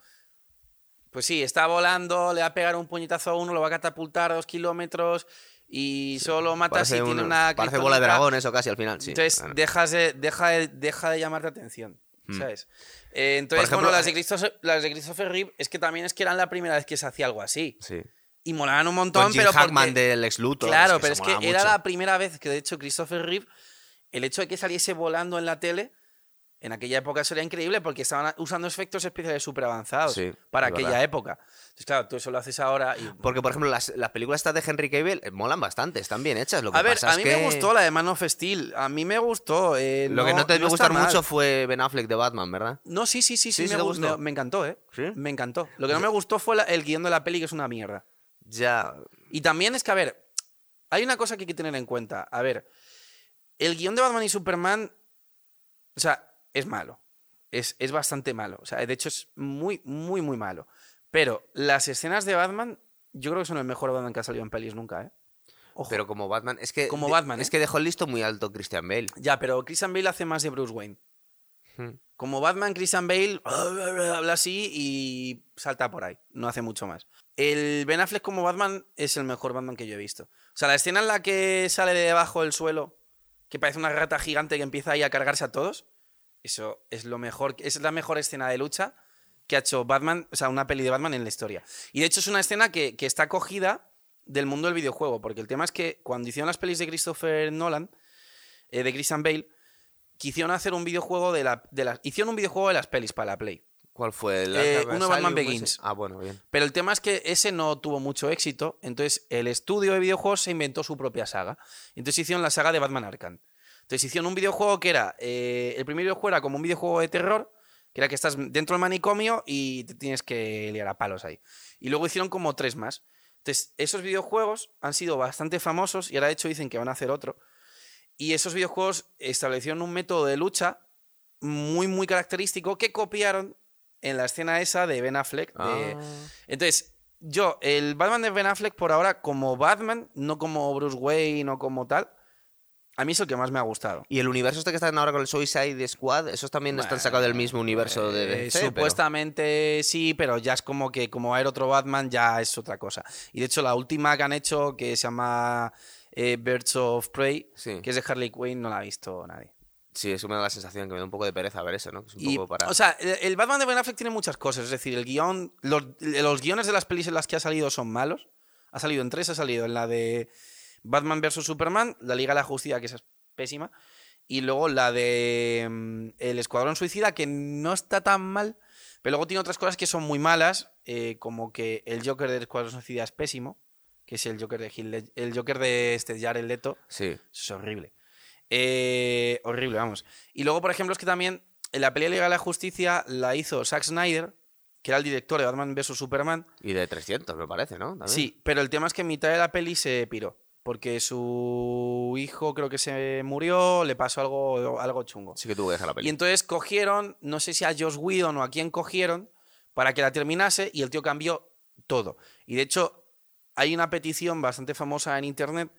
Pues sí, está volando, le va a pegar un puñetazo a uno, lo va a catapultar a dos kilómetros y solo mata si tiene un- una. parece bola de dragón eso casi al final, sí. Entonces, Bueno. dejas de, deja, de, deja de llamarte atención. Mm. ¿sabes? Entonces, ejemplo, bueno, las de, Christopher, las de Christopher Reeve es que también es que eran la primera vez que se hacía algo así. Sí. Y molaban un montón, Con Jim pero Hackman porque- del ex Luthor. Claro, es pero es que era la primera vez que, de hecho, Christopher Reeve, el hecho de que saliese volando en la tele, en aquella época sería increíble porque estaban usando efectos especiales súper avanzados Sí, para aquella verdad. época. Entonces, claro, tú eso lo haces ahora y... Porque, por ejemplo, las, las películas estas de Henry Cavill eh, molan bastante, están bien hechas. Lo que A ver, pasa a es mí que me gustó la de Man of Steel. A mí me gustó. eh, Lo que no te está gustar mal. mucho fue Ben Affleck de Batman, ¿verdad? No, sí, sí, sí, sí, me, gustó. encantó, ¿eh? Me encantó. Lo que no me gustó fue la- el guion de la peli, que es una mierda. Ya. Y también es que, a ver, hay una cosa que hay que tener en cuenta. A ver, el guion de Batman y Superman, o sea, es malo. Es, es bastante malo. O sea, de hecho es muy, muy, muy malo. Pero las escenas de Batman, yo creo que son el mejor Batman que ha salido en pelis nunca, ¿eh? Ojo. Pero como Batman. Es que. Como Batman, Es ¿eh? que dejó el listo muy alto Christian Bale. Ya, pero Christian Bale hace más de Bruce Wayne. Hmm. Como Batman, Christian Bale habla así y salta por ahí. No hace mucho más. El Ben Affleck como Batman es el mejor Batman que yo he visto. O sea, la escena en la que sale de debajo del suelo, que parece una rata gigante que empieza ahí a cargarse a todos, eso es lo mejor, es la mejor escena de lucha que ha hecho Batman, o sea, una peli de Batman en la historia. Y de hecho es una escena que, que está cogida del mundo del videojuego, porque el tema es que cuando hicieron las pelis de Christopher Nolan, eh, de Christian Bale, quisieron hacer un videojuego de la, de las, hicieron un videojuego de las pelis para la Play. ¿Cuál fue? ¿El Eh, uno de Batman? Begins. Ah, bueno, bien. Pero el tema es que ese no tuvo mucho éxito, entonces el estudio de videojuegos se inventó su propia saga. Entonces hicieron la saga de Batman Arkham. Entonces hicieron un videojuego que era, eh, el primer videojuego era como un videojuego de terror, que era que estás dentro del manicomio y te tienes que liar a palos ahí. Y luego hicieron como tres más. Entonces esos videojuegos han sido bastante famosos y ahora de hecho dicen que van a hacer otro. Y esos videojuegos establecieron un método de lucha muy, muy característico que copiaron en la escena esa de Ben Affleck. de- Ah. entonces, yo, el Batman de Ben Affleck por ahora, como Batman, no como Bruce Wayne o como tal, a mí es el que más me ha gustado. Y el universo este que están ahora con el Suicide Squad, esos también están sacados del mismo universo de Eh, DC, pero- supuestamente sí, pero ya es como que como haber otro Batman, ya es otra cosa. Y de hecho, la última que han hecho, que se llama eh, Birds of Prey, Sí. que es de Harley Quinn, no la ha visto nadie. Sí, es me da la sensación que me da un poco de pereza ver eso, ¿no? Es un Y, poco para... O sea, el, Batman de Ben Affleck tiene muchas cosas. Es decir, el guion. Los, los guiones de las pelis en las que ha salido son malos. Ha salido en tres, ha salido en la de Batman vs Superman, la Liga de la Justicia, que es pésima. Y luego la de mm, El Escuadrón Suicida, que no está tan mal. Pero luego tiene otras cosas que son muy malas. eh, como que el Joker del Escuadrón Suicida es pésimo. Que es el Joker de el Joker de este Jared Leto. Sí. Eso es horrible. Eh, horrible, vamos. Y luego, por ejemplo, es que también en la pelea Liga de la Justicia la hizo Zack Snyder, que era el director de Batman vs Superman. Y de 300, me parece, ¿no? También. Sí, pero el tema es que en mitad de la peli se piró. Porque su hijo creo que se murió, le pasó algo, algo chungo. Sí que tuvo que dejar la Y peli. entonces cogieron, no sé si a Josh Whedon o a quién cogieron, para que la terminase y el tío cambió todo. Y de hecho, hay una petición bastante famosa en internet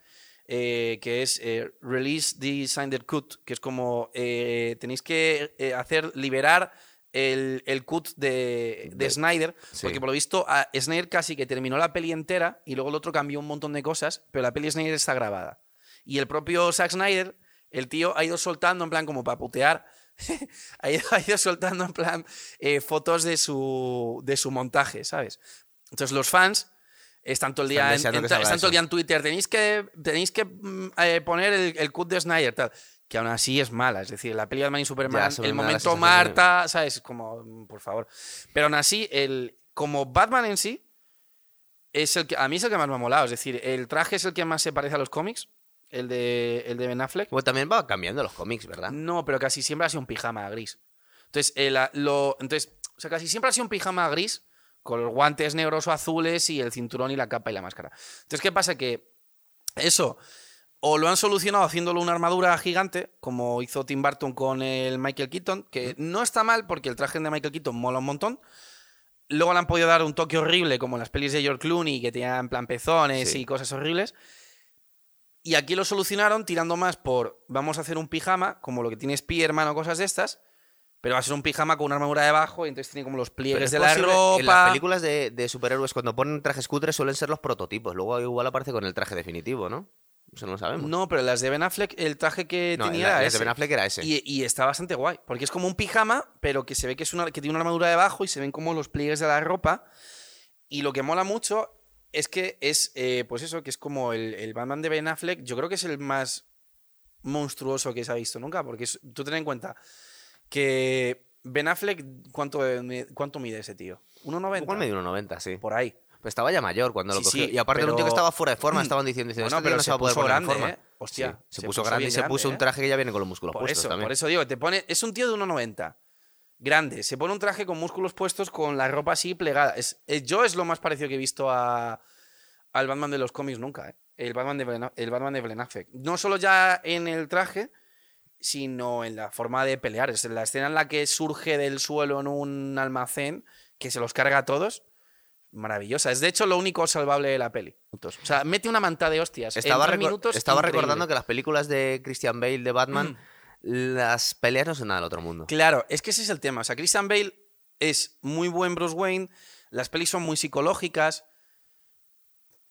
eh, que es eh, Release the Signed Cut, que es como eh, tenéis que eh, hacer, liberar el, el cut de, de De- Snyder, sí. porque por lo visto a Snyder casi que terminó la peli entera y luego el otro cambió un montón de cosas, pero la peli de Snyder está grabada. Y el propio Zack Snyder, el tío ha ido soltando en plan como para putear, ha, ido, ha ido soltando en plan eh, fotos de su, de su montaje, ¿sabes? Entonces los fans están todo el día, en, el día en Twitter, tenéis que, tenéis que mm, eh, poner el, el cut de Snyder, tal. Que aún así es mala, es decir, la peli de Batman y Superman, el momento Marta, ¿sabes? Como, mm, por favor. Pero aún así, el, como Batman en sí, es el que, a mí es el que más me ha molado. Es decir, el traje es el que más se parece a los cómics, el de, el de Ben Affleck. Bueno, también va cambiando los cómics, ¿verdad? No, pero casi siempre ha sido un pijama gris. Entonces, el, lo, entonces, o sea, casi siempre ha sido un pijama gris con los guantes negros o azules y el cinturón y la capa y la máscara. Entonces, ¿qué pasa? Que eso o lo han solucionado haciéndolo una armadura gigante, como hizo Tim Burton con el Michael Keaton, que no está mal porque el traje de Michael Keaton mola un montón. Luego le han podido dar un toque horrible, como en las pelis de George Clooney, que tenían en plan pezones Sí. y cosas horribles. Y aquí lo solucionaron tirando más por vamos a hacer un pijama, como lo que tiene Spiderman o cosas de estas, pero va a ser un pijama con una armadura debajo y entonces tiene como los pliegues es de la ropa. En las películas de, de superhéroes, cuando ponen trajes cutres, suelen ser los prototipos. Luego igual aparece con el traje definitivo, ¿no? Eso no lo sabemos. No, pero las de Ben Affleck, el traje que No, tenía la- era las de ese. Ben Affleck era ese. Y, y está bastante guay, porque es como un pijama, pero que se ve que, es una, que tiene una armadura debajo y se ven como los pliegues de la ropa. Y lo que mola mucho es que es, eh, pues eso, que es como el, el Batman de Ben Affleck, yo creo que es el más monstruoso que se ha visto nunca, porque es- tú ten en cuenta que Ben Affleck, ¿cuánto, cuánto mide ese tío? ¿1,90? Igual medio 1,90, sí. Por ahí. Pero estaba ya mayor cuando lo Sí, cogió. sí, y aparte era un tío que pero- estaba fuera de forma, estaban diciendo, diciendo Bueno, "Este pero no se va a poder puso poner en grande, forma". ¿eh? Hostia, Sí, se, se puso puso grande y se puso un ¿eh? traje que ya viene con los músculos Por puestos eso, también. por eso digo, te pone, es un tío de 1,90. Grande, se pone un traje con músculos puestos con la ropa así plegada. Es, es- yo es lo más parecido que he visto a, al Batman de los cómics nunca, ¿eh? El Batman de Ben, el Batman de Ben Affleck. No solo ya en el traje, sino en la forma de pelear. Es la escena en la que surge del suelo en un almacén, que se los carga a todos. Maravillosa. Es de hecho lo único salvable de la peli. O sea, mete una manta de hostias. Estaba, en recor- minutos, estaba increíble. recordando que las películas de Christian Bale de Batman, las peleas no son nada del otro mundo. Claro, es que ese es el tema. O sea, Christian Bale es muy buen Bruce Wayne, las pelis son muy psicológicas,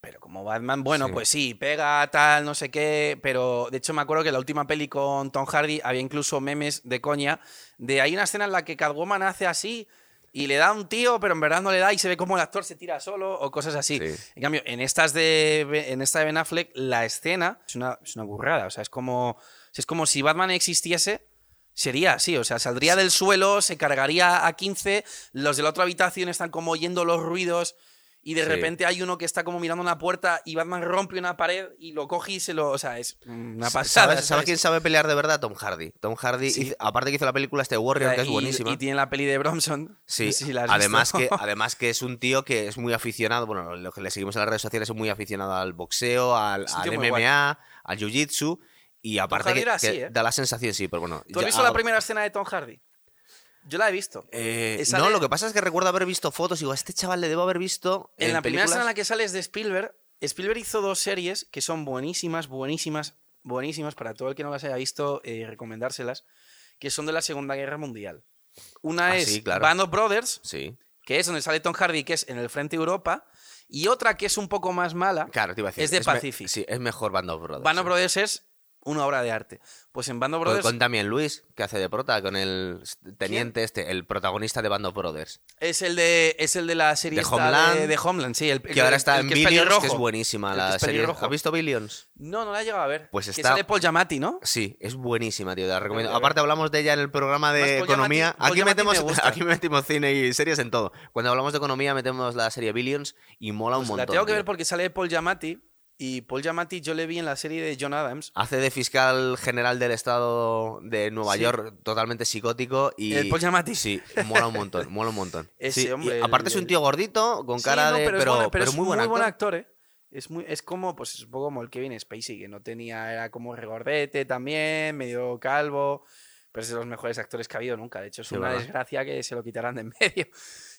pero como Batman, bueno, Sí. pues sí, pega tal, no sé qué, pero de hecho me acuerdo que la última peli con Tom Hardy había incluso memes de coña, de hay una escena en la que Catwoman hace así y le da a un tío, pero en verdad no le da y se ve como el actor se tira solo o cosas así. Sí. En cambio, en estas de en esta de Ben Affleck, la escena es una, es una burrada. O sea, es como, es como si Batman existiese, sería así. O sea, saldría del suelo, se cargaría a 15, los de la otra habitación están como oyendo los ruidos. Y de Sí. repente hay uno que está como mirando una puerta y Batman rompe una pared y lo coge y se lo. O sea, es una pasada. ¿Sabes, quién sabe pelear de verdad? Tom Hardy. Tom Hardy, Sí. hizo- aparte que hizo la película este Warrior, que es y, buenísima. y tiene la peli de Bronson. Sí, no sé si la además visto. que, además que es un tío que es muy aficionado, bueno, lo que le seguimos en las redes sociales es muy aficionado al boxeo, al, MMA, al jiu-jitsu, y aparte que, así, que ¿eh? da la sensación, sí, pero bueno. ¿Tú has ya visto la primera escena de Tom Hardy? Yo la he visto. Eh, Esa no, de- lo que pasa es que recuerdo haber visto fotos y digo, a este chaval le debo haber visto En, en, la primera películas... escena en la que sales de Spielberg, Spielberg hizo dos series que son buenísimas, buenísimas, buenísimas. Para todo el que no las haya visto, eh, recomendárselas. Que son de la Segunda Guerra Mundial. Una Ah, es sí, claro. Band of Brothers, Sí, que es donde sale Tom Hardy, que es en el frente de Europa. Y otra que es un poco más mala. claro, te iba a decir. Es de me- Pacific. sí, es mejor Band of Brothers. Band of sí. Brothers es una obra de arte. Pues en Band of Porque Brothers Con también Luis, que hace de prota, con el teniente este, el protagonista de Band of Brothers. es el de es el de la serie De esta Homeland, de, de Homeland, sí, el, el Que ahora está el en que Billions, que pelirrojo. es buenísima que la es serie. ¿Has visto Billions? No, no la he llegado a ver. Pues Que está- sale Paul Giamatti, ¿no? Sí, es buenísima, tío. Te la recomiendo. Aparte hablamos de ella en el programa de economía. Paul aquí Giamatti metemos, me aquí metimos cine y series en todo. Cuando hablamos de economía metemos la serie Billions y mola un Pues montón. la tengo que tío. ver porque sale Paul Giamatti y Paul Giamatti yo le vi en la serie de John Adams. Hace de fiscal general del estado de Nueva Sí. York totalmente psicótico y ¿El Paul Giamatti? Sí, mola un montón, mola un montón. Ese Sí, hombre, el- aparte es un el- tío gordito con Sí, cara no, de pero, pero, es, bueno, pero es muy buen actor. actor, ¿eh? Es, muy, es como, pues es un poco como el Kevin Spacey, que no tenía, era como regordete también, medio calvo, pero es de los mejores actores que ha habido nunca. De hecho, es una ¿verdad? desgracia que se lo quitaran de en medio.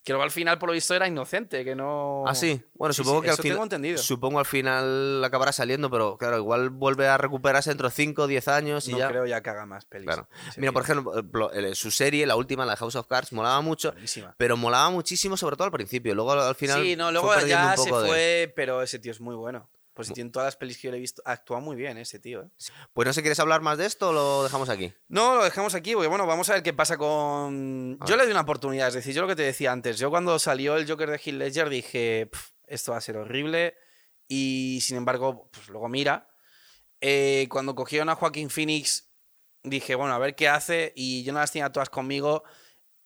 Que luego al final, por lo visto, era inocente, que no... Ah, sí. Bueno, Sí, supongo sí, que al final. tengo entendido. Supongo al final acabará saliendo, pero claro, igual vuelve a recuperarse dentro de 5 o 10 años y no ya. creo ya que haga más pelis. Claro. Mira, por ejemplo, eh, su serie, la última, la House of Cards, molaba mucho, Buenísima. pero molaba muchísimo, sobre todo al principio. Luego al final. Sí, no, luego ya un se de- fue, pero ese tío es muy bueno. Pues en todas las pelis que yo le he visto, actúa muy bien ese tío, ¿eh? Pues no sé, ¿quieres hablar más de esto o lo dejamos aquí? No, lo dejamos aquí, porque bueno, vamos a ver qué pasa con. Yo le doy una oportunidad, es decir, yo lo que te decía antes, yo cuando salió el Joker de Heath Ledger dije, "Pf, esto va a ser horrible, y sin embargo, pues luego mira. Eh, cuando cogieron a Joaquín Phoenix, dije, bueno, a ver qué hace, y yo no las tenía todas conmigo.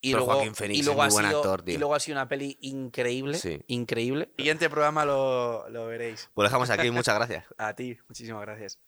Y Pero luego, Joaquín Phoenix y es luego muy ha buen sido, actor, tío. Y luego ha sido una peli increíble, Sí. increíble. Siguiente programa lo, lo veréis. Pues lo dejamos aquí, muchas gracias. A ti, muchísimas gracias.